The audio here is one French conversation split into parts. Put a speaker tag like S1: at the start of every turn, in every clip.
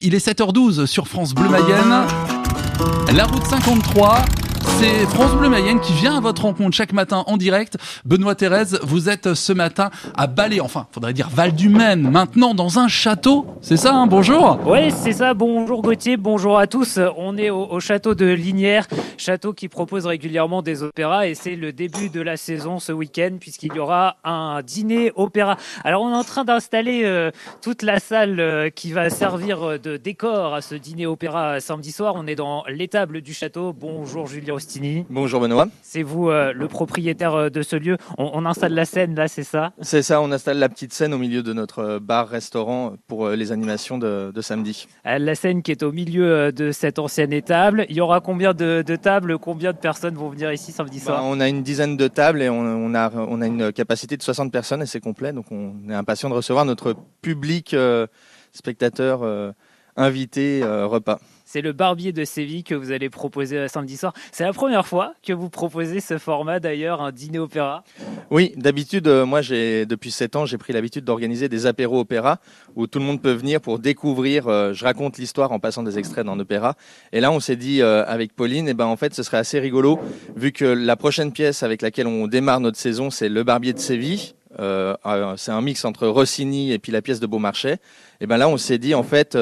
S1: Il est 7h12 sur France Bleu Mayenne. La route 53. C'est France Bleu Mayenne qui vient à votre rencontre chaque matin en direct. Benoît Thérèse, vous êtes ce matin à Balai, enfin, faudrait dire Val du Maine, maintenant dans un château. C'est ça, hein bonjour
S2: Oui, c'est ça. Bonjour Gauthier, bonjour à tous. On est au, au château de Linière, château qui propose régulièrement des opéras et c'est le début de la saison ce week-end puisqu'il y aura un dîner opéra. Alors on est en train d'installer euh, toute la salle euh, qui va servir de décor à ce dîner opéra samedi soir. On est dans l'étable du château. Bonjour Julien
S3: Bonjour Benoît.
S2: C'est vous euh, le propriétaire euh, de ce lieu. On, on installe la scène là, c'est ça?
S3: C'est ça, on installe la petite scène au milieu de notre euh, bar-restaurant pour les animations de, de samedi.
S2: Euh, La scène qui est au milieu de cette ancienne étable. Il y aura combien de, de tables? Combien de personnes vont venir ici samedi
S3: Bah,
S2: soir
S3: on a une dizaine de tables et on, on a, on a une capacité de 60 personnes et c'est complet. Donc on est impatient de recevoir notre public euh, spectateur invité repas.
S2: C'est le Barbier de Séville que vous allez proposer samedi soir. C'est la première fois que vous proposez ce format d'ailleurs, un dîner opéra.
S3: Oui, d'habitude, euh, moi, j'ai depuis 7 ans, j'ai pris l'habitude d'organiser des apéros opéra où tout le monde peut venir pour découvrir. euh, je raconte l'histoire en passant des extraits d'un opéra. Et là, on s'est dit euh, avec Pauline, eh ben, en fait, ce serait assez rigolo vu que la prochaine pièce avec laquelle on démarre notre saison, c'est Le Barbier de Séville. C'est un mix entre Rossini et puis la pièce de Beaumarchais. Et ben là, on s'est dit, en fait,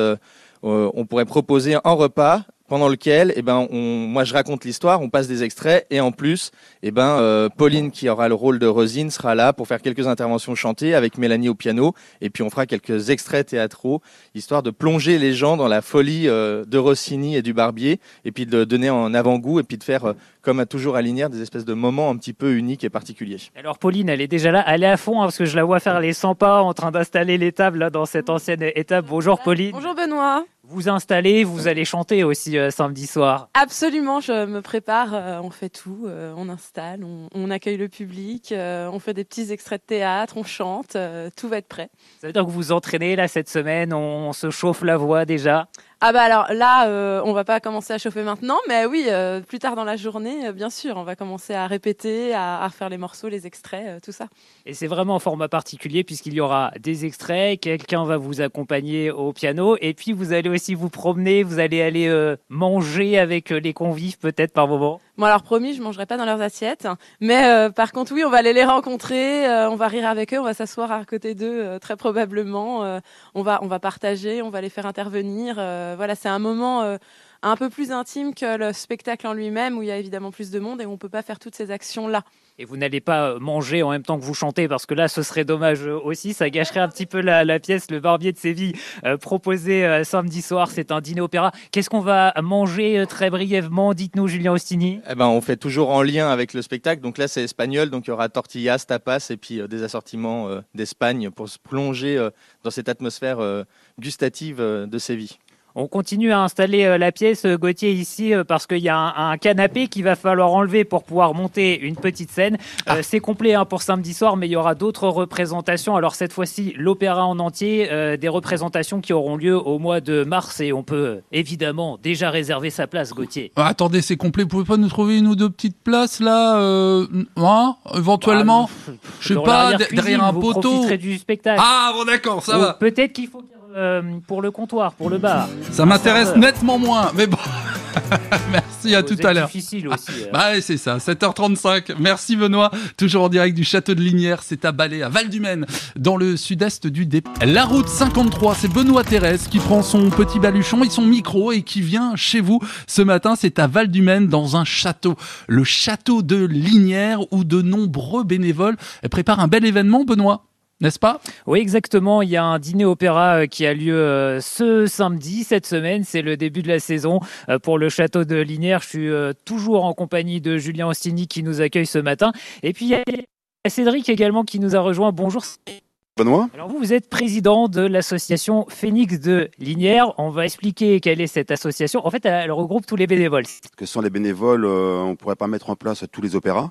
S3: on pourrait proposer un repas pendant lequel, eh ben, on, moi, je raconte l'histoire, on passe des extraits et en plus, eh ben, euh, Pauline, qui aura le rôle de Rosine, sera là pour faire quelques interventions chantées avec Mélanie au piano. Et puis, on fera quelques extraits théâtraux, histoire de plonger les gens dans la folie euh, de Rossini et du Barbier, et puis de donner en avant-goût, et puis de faire, euh, comme à toujours à Linière, des espèces de moments un petit peu uniques et particuliers.
S2: Alors Pauline, elle est déjà là, elle est à fond hein, parce que je la vois faire les 100 pas en train d'installer les tables là, dans cette ancienne étape. Bonjour Pauline.
S4: Bonjour Benoît.
S2: Vous installez, vous allez chanter aussi euh, samedi soir.
S4: Absolument, je me prépare, euh, on fait tout, euh, on installe, on, on accueille le public, on fait des petits extraits de théâtre, on chante, tout va être prêt.
S2: Ça veut dire que vous vous entraînez là cette semaine, on, on se chauffe la voix déjà?
S4: Ah bah alors là, euh, on va pas commencer à chauffer maintenant, mais oui, euh, plus tard dans la journée, euh, bien sûr, on va commencer à répéter, à, à refaire les morceaux, les extraits, tout ça.
S2: Et c'est vraiment en format particulier puisqu'il y aura des extraits, quelqu'un va vous accompagner au piano et puis vous allez aussi vous promener, vous allez aller manger avec les convives peut-être par moment.
S4: Bon alors promis, je mangerai pas dans leurs assiettes, mais euh, par contre oui, on va aller les rencontrer, euh, on va rire avec eux, on va s'asseoir à côté d'eux euh, très probablement, euh, on va on va partager, on va les faire intervenir. euh, voilà, c'est un moment euh, un peu plus intime que le spectacle en lui-même où il y a évidemment plus de monde et on peut pas faire toutes ces actions là.
S2: Et vous n'allez pas euh, manger en même temps que vous chantez parce que là ce serait dommage euh, aussi, ça gâcherait un petit peu la, pièce Le Barbier de Séville euh, proposé euh, samedi soir, c'est un dîner opéra. Qu'est-ce qu'on va manger très brièvement Dites-nous Julien Ostini?
S3: Eh ben, on fait toujours en lien avec le spectacle. Donc là, c'est espagnol. Donc il y aura tortillas, tapas et puis des assortiments d'Espagne pour se plonger dans cette atmosphère gustative de Séville.
S2: On continue à installer euh, la pièce, euh, Gauthier, ici, euh, parce qu'il y a un, un canapé qu'il va falloir enlever pour pouvoir monter une petite scène. Euh, C'est complet hein, pour samedi soir, mais il y aura d'autres représentations. Alors cette fois-ci, l'opéra en entier, euh, des représentations qui auront lieu au mois de mars et on peut évidemment déjà réserver sa place, Gauthier.
S1: Ah, Attendez, c'est complet. Vous pouvez pas nous trouver une ou deux petites places là, euh, hein, éventuellement? Je sais pas, derrière un
S2: vous
S1: poteau.
S2: profiterez du spectacle.
S1: Ah bon d'accord, ça
S2: Ou
S1: va.
S2: Peut-être qu'il faut euh, pour le comptoir, pour le bar.
S1: Ça m'intéresse
S2: serveur.
S1: nettement moins, mais bon. Merci à
S2: Vous
S1: tout à l'heure.
S2: difficile aussi. euh.
S1: Bah ouais, c'est ça, 7h35. Merci Benoît. Toujours en direct du château de Linière, c'est à Balai, à Val-du-Maine, dans le sud-est du dé. La route 53, c'est Benoît Thérèse qui prend son petit baluchon et son micro et qui vient chez vous. Ce matin, c'est à Val-du-Maine, dans un château. Le château de Linière, où de nombreux bénévoles préparent un bel événement, Benoît. N'est-ce pas?
S2: Oui, exactement. Il y a un dîner opéra euh, qui a lieu euh, ce samedi, cette semaine. C'est le début de la saison euh, pour le château de Linière. Je suis toujours en compagnie de Julien Ostini qui nous accueille ce matin. Et puis, il y a Cédric également qui nous a rejoint. Bonjour.
S5: Benoît
S2: Alors vous, vous êtes président de l'association Phoenix de Linière. On va expliquer quelle est cette association. En fait, elle regroupe tous les bénévoles.
S5: que sont les bénévoles, euh, on ne pourrait pas mettre en place tous les opéras.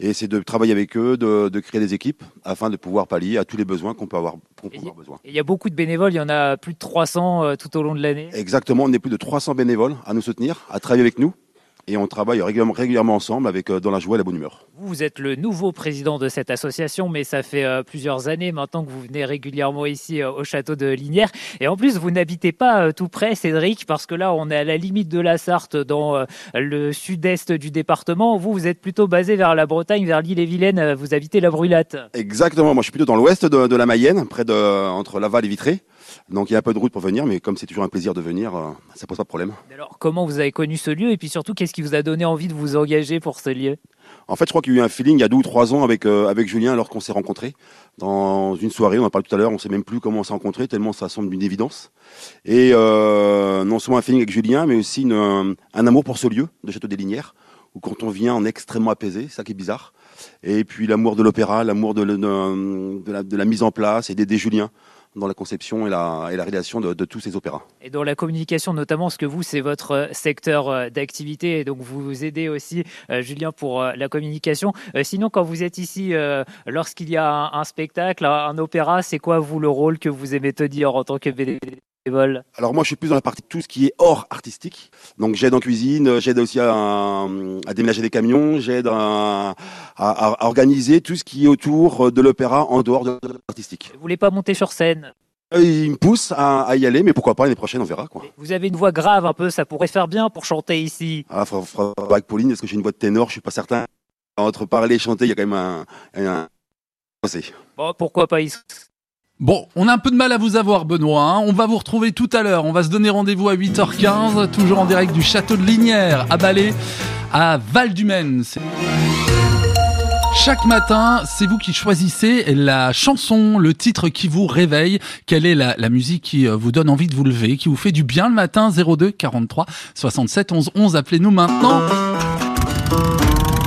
S5: Et c'est de travailler avec eux, de, de créer des équipes afin de pouvoir pallier à tous les besoins qu'on peut avoir, qu'on peut
S2: Et-
S5: avoir besoin.
S2: Et il y a beaucoup de bénévoles. Il y en a plus de 300 euh, tout au long de l'année.
S5: Exactement, on est plus de 300 bénévoles à nous soutenir, à travailler avec nous. Et on travaille régulièrement, régulièrement ensemble avec dans la joie et la bonne humeur.
S2: Vous êtes le nouveau président de cette association, mais ça fait plusieurs années maintenant que vous venez régulièrement ici au château de Linière. Et en plus, vous n'habitez pas tout près, Cédric, parce que là, on est à la limite de la Sarthe, dans le sud-est du département. Vous, vous êtes plutôt basé vers la Bretagne, vers l'île-et-Vilaine. Vous habitez la Brulate.
S5: Exactement. Moi, je suis plutôt dans l'ouest de, la Mayenne, près de entre Laval et Vitré. Donc il y a un peu de route pour venir, mais comme c'est toujours un plaisir de venir, ça euh, ça pose pas de problème.
S2: Alors comment vous avez connu ce lieu? Et puis surtout qu'est-ce qui vous a donné envie de vous engager pour ce lieu?
S5: En fait, je crois qu'il y a eu un feeling il y a deux ou trois ans avec euh, avec Julien lorsqu'on s'est rencontrés dans une soirée. On en parle tout à l'heure, on sait même plus comment on s'est rencontrés tellement ça semble une évidence. Et euh, non seulement un feeling avec Julien, mais aussi un amour pour ce lieu de Château des Linières où quand on vient, on est extrêmement apaisé, ça qui est bizarre. Et puis l'amour de l'opéra, l'amour de, de, la, mise en place et d'aider Julien dans la conception et la, et la réalisation de, tous ces opéras.
S2: Et dans la communication notamment, parce que vous, c'est votre euh, secteur euh, d'activité, et donc vous aidez aussi, euh, Julien, pour la communication. sinon, quand vous êtes ici, lorsqu'il y a un, spectacle, un opéra, c'est quoi, vous, le rôle que vous aimez tenir en tant que
S5: alors moi je suis plus dans la partie de tout ce qui est hors artistique. Donc j'aide en cuisine, j'aide aussi à, déménager des camions, j'aide à, organiser tout ce qui est autour de l'opéra en dehors de l'artistique.
S2: Vous voulez pas monter sur scène?
S5: Euh, il me pousse à, y aller, mais pourquoi pas l'année prochaine, on verra quoi.
S2: Vous avez une voix grave un peu, ça pourrait faire bien pour chanter ici.
S5: Ah, avec Pauline, est-ce que j'ai une voix de ténor? Je suis pas certain. Entre parler et chanter, il y a quand même un, un...
S2: Bon, pourquoi pas ici
S1: Bon, on a un peu de mal à vous avoir, Benoît. Hein. On va vous retrouver tout à l'heure. On va se donner rendez-vous à 8h15, toujours en direct du château de Linière, à Balai, à val du Chaque matin, c'est vous qui choisissez la chanson, le titre qui vous réveille. Quelle est la, la, musique qui euh, vous donne envie de vous lever, qui vous fait du bien le matin? 02 43 67 11 11. Appelez-nous maintenant.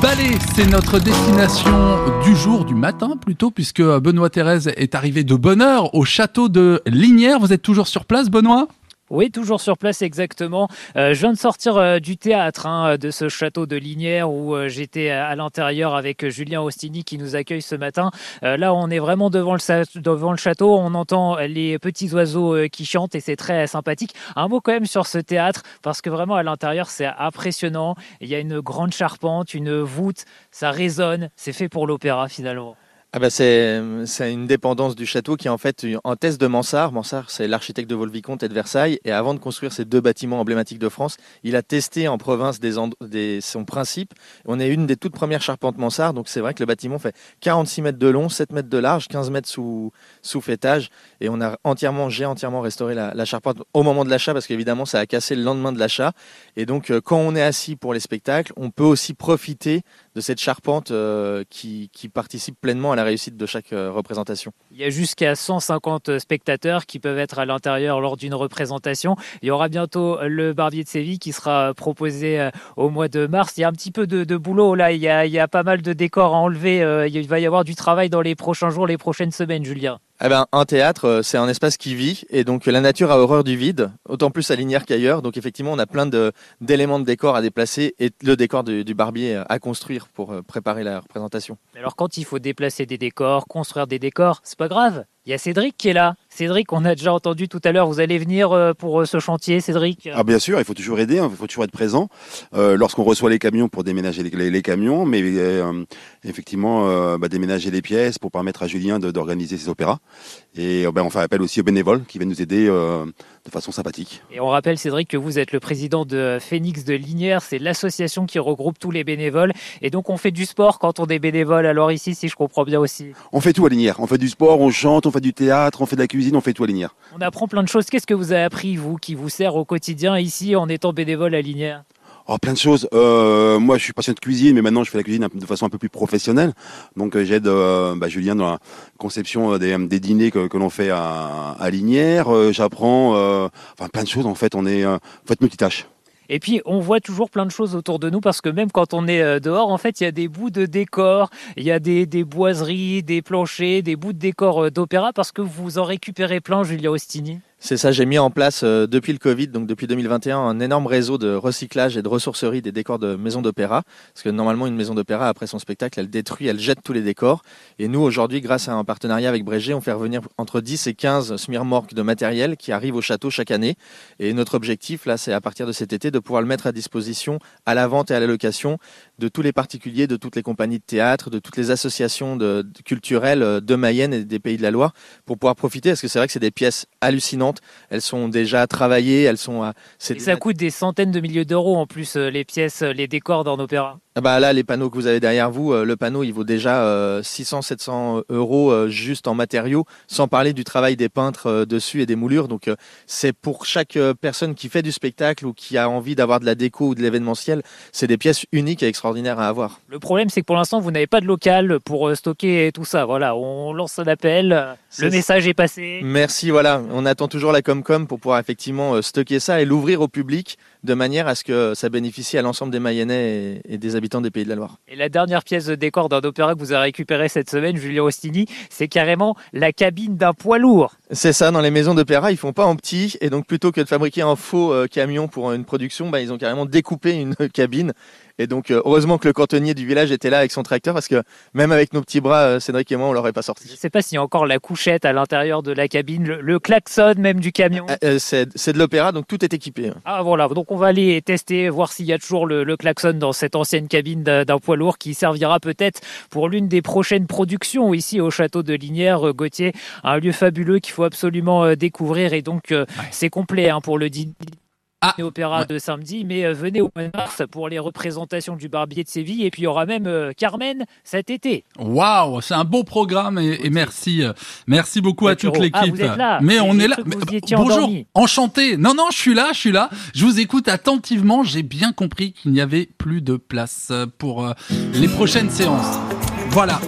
S1: Ballet, c'est notre destination du jour, du matin plutôt, puisque Benoît Thérèse est arrivé de bonne heure au château de Lignières. Vous êtes toujours sur place, Benoît?
S2: Oui, toujours sur place exactement. Euh, je viens de sortir euh, du théâtre hein, de ce château de Linière où euh, j'étais à, l'intérieur avec Julien Ostini qui nous accueille ce matin. là, on est vraiment devant le, devant le château. On entend les petits oiseaux qui chantent et c'est très sympathique. Un mot quand même sur ce théâtre parce que vraiment à l'intérieur c'est impressionnant. Il y a une grande charpente, une voûte, ça résonne. C'est fait pour l'opéra finalement.
S3: Ah bah c'est, une dépendance du château qui est en fait en test de Mansart. Mansart, c'est l'architecte de Volvicomte et de Versailles. Et avant de construire ces deux bâtiments emblématiques de France, il a testé en province son principe. On est une des toutes premières charpentes Mansart. Donc c'est vrai que le bâtiment fait 46 mètres de long, 7 mètres de large, 15 mètres sous, sous fêtage. Et on a entièrement, j'ai entièrement restauré la, la charpente au moment de l'achat parce qu'évidemment ça a cassé le lendemain de l'achat. Et donc euh, quand on est assis pour les spectacles, on peut aussi profiter de cette charpente euh, qui, qui participe pleinement à la réussite de chaque euh, représentation.
S2: Il y a jusqu'à 150 spectateurs qui peuvent être à l'intérieur lors d'une représentation. Il y aura bientôt le Barbier de Séville qui sera proposé euh, au mois de mars. Il y a un petit peu de, boulot là, il y, a, il y, a, pas mal de décors à enlever. Euh, il va y avoir du travail dans les prochains jours, les prochaines semaines, Julien.
S3: Eh ben, un théâtre, c'est un espace qui vit et donc la nature a horreur du vide, autant plus à Linière qu'ailleurs. Donc effectivement, on a plein d'éléments de, décor à déplacer et le décor du, du barbier à construire pour préparer la représentation.
S2: Alors quand il faut déplacer des décors, construire des décors, c'est pas grave. Il y a Cédric qui est là. Cédric, on a déjà entendu tout à l'heure, vous allez venir euh, pour euh, ce chantier, Cédric?
S5: Ah bien sûr, il faut toujours aider, hein, il faut toujours être présent euh, lorsqu'on reçoit les camions pour déménager les, camions, mais effectivement bah, déménager les pièces pour permettre à Julien d'organiser ses opéras. Et ben, on fait appel aussi aux bénévoles qui viennent nous aider de façon sympathique.
S2: Et on rappelle, Cédric, que vous êtes le président de Phoenix de Linière, c'est l'association qui regroupe tous les bénévoles. Et donc on fait du sport quand on est bénévole, alors ici, si je comprends bien aussi.
S5: On fait tout à Linière, on fait du sport, on chante, on fait du théâtre, on fait de la cuisine, on fait tout à Linière.
S2: On apprend plein de choses. Qu'est-ce que vous avez appris, vous, qui vous sert au quotidien ici en étant bénévole à Linière
S5: Oh, plein de choses. Euh, moi, je suis passionné de cuisine, mais maintenant, je fais la cuisine de façon un peu plus professionnelle. Donc, euh, j'aide euh, bah, Julien dans la conception des, dîners que, l'on fait à, à Linière. J'apprends enfin, plein de choses. En fait, on est en.
S2: Et puis, on voit toujours plein de choses autour de nous parce que même quand on est dehors, en fait, il y a des bouts de décor, il y a des, boiseries, des planchers, des bouts de décor d'opéra parce que vous en récupérez plein, Julia Ostini.
S3: C'est ça, j'ai mis en place euh, depuis le Covid, donc depuis 2021, un énorme réseau de recyclage et de ressourcerie des décors de maisons d'opéra. Parce que normalement, une maison d'opéra, après son spectacle, elle détruit, elle jette tous les décors. Et nous, aujourd'hui, grâce à un partenariat avec Brégé, on fait revenir entre 10 et 15 smirmorques de matériel qui arrivent au château chaque année. Et notre objectif, là, c'est à partir de cet été de pouvoir le mettre à disposition à la vente et à la location de tous les particuliers, de toutes les compagnies de théâtre, de toutes les associations culturelles euh, de Mayenne et des pays de la Loire pour pouvoir profiter. Parce que c'est vrai que c'est des pièces hallucinantes elles sont déjà travaillées, elles sont. à-
S2: Et ça coûte des centaines de milliers d'euros en plus, euh, les pièces, euh, les décors d'un opéra.
S3: Ah bah là, les panneaux que vous avez derrière vous, euh, le panneau, il vaut déjà euh, 600-700 euros juste en matériaux, sans parler du travail des peintres dessus et des moulures. Donc, c'est pour chaque personne qui fait du spectacle ou qui a envie d'avoir de la déco ou de l'événementiel, c'est des pièces uniques et extraordinaires à avoir.
S2: Le problème, c'est que pour l'instant, vous n'avez pas de local pour stocker tout ça. Voilà, on lance un appel, le message est passé.
S3: Merci, voilà. On attend toujours la Comcom pour pouvoir effectivement euh, stocker ça et l'ouvrir au public de manière à ce que ça bénéficie à l'ensemble des Mayennais et, des habitants des Pays de la Loire.
S2: Et la dernière pièce de décor d'un opéra que vous avez récupérée cette semaine, Julien Rostini, c'est carrément la cabine d'un poids lourd.
S3: C'est ça, dans les maisons d'opéra, ils font pas en petit, et donc plutôt que de fabriquer un faux euh, camion pour une production, bah, ils ont carrément découpé une cabine. Et donc, euh, heureusement que le cantonnier du village était là avec son tracteur, parce que même avec nos petits bras, euh, Cédric et moi, on l'aurait pas
S2: Je
S3: sorti.
S2: ne sais pas s'il y a encore la couchette à l'intérieur de la cabine, le, le klaxon même du camion.
S3: Euh, c'est c'est de l'opéra, donc tout est équipé.
S2: Ah voilà, donc on va aller tester, voir s'il y a toujours le, le klaxon dans cette ancienne cabine d'un d'un poids lourd qui servira peut-être pour l'une des prochaines productions ici au château de Linière, Gauthier, un lieu fabuleux qu'il faut absolument découvrir et donc
S1: Ouais.
S2: c'est complet hein, pour le dîner
S1: Ah,
S2: opéra
S1: ouais.
S2: de samedi, mais euh, venez au mois de mars pour les représentations du Barbier de Séville et puis il y aura même euh, Carmen cet été.
S1: Waouh, c'est un beau programme et, et merci, euh, merci beaucoup à toute
S2: Arturo. Ah,
S1: l'équipe.
S2: là.
S1: Mais on est là. Mais-
S2: étiez
S1: bonjour,
S2: endormi.
S1: enchanté. Non, non, je suis là, je suis là. Je vous écoute attentivement. J'ai bien compris qu'il n'y avait plus de place pour les prochaines séances. Voilà.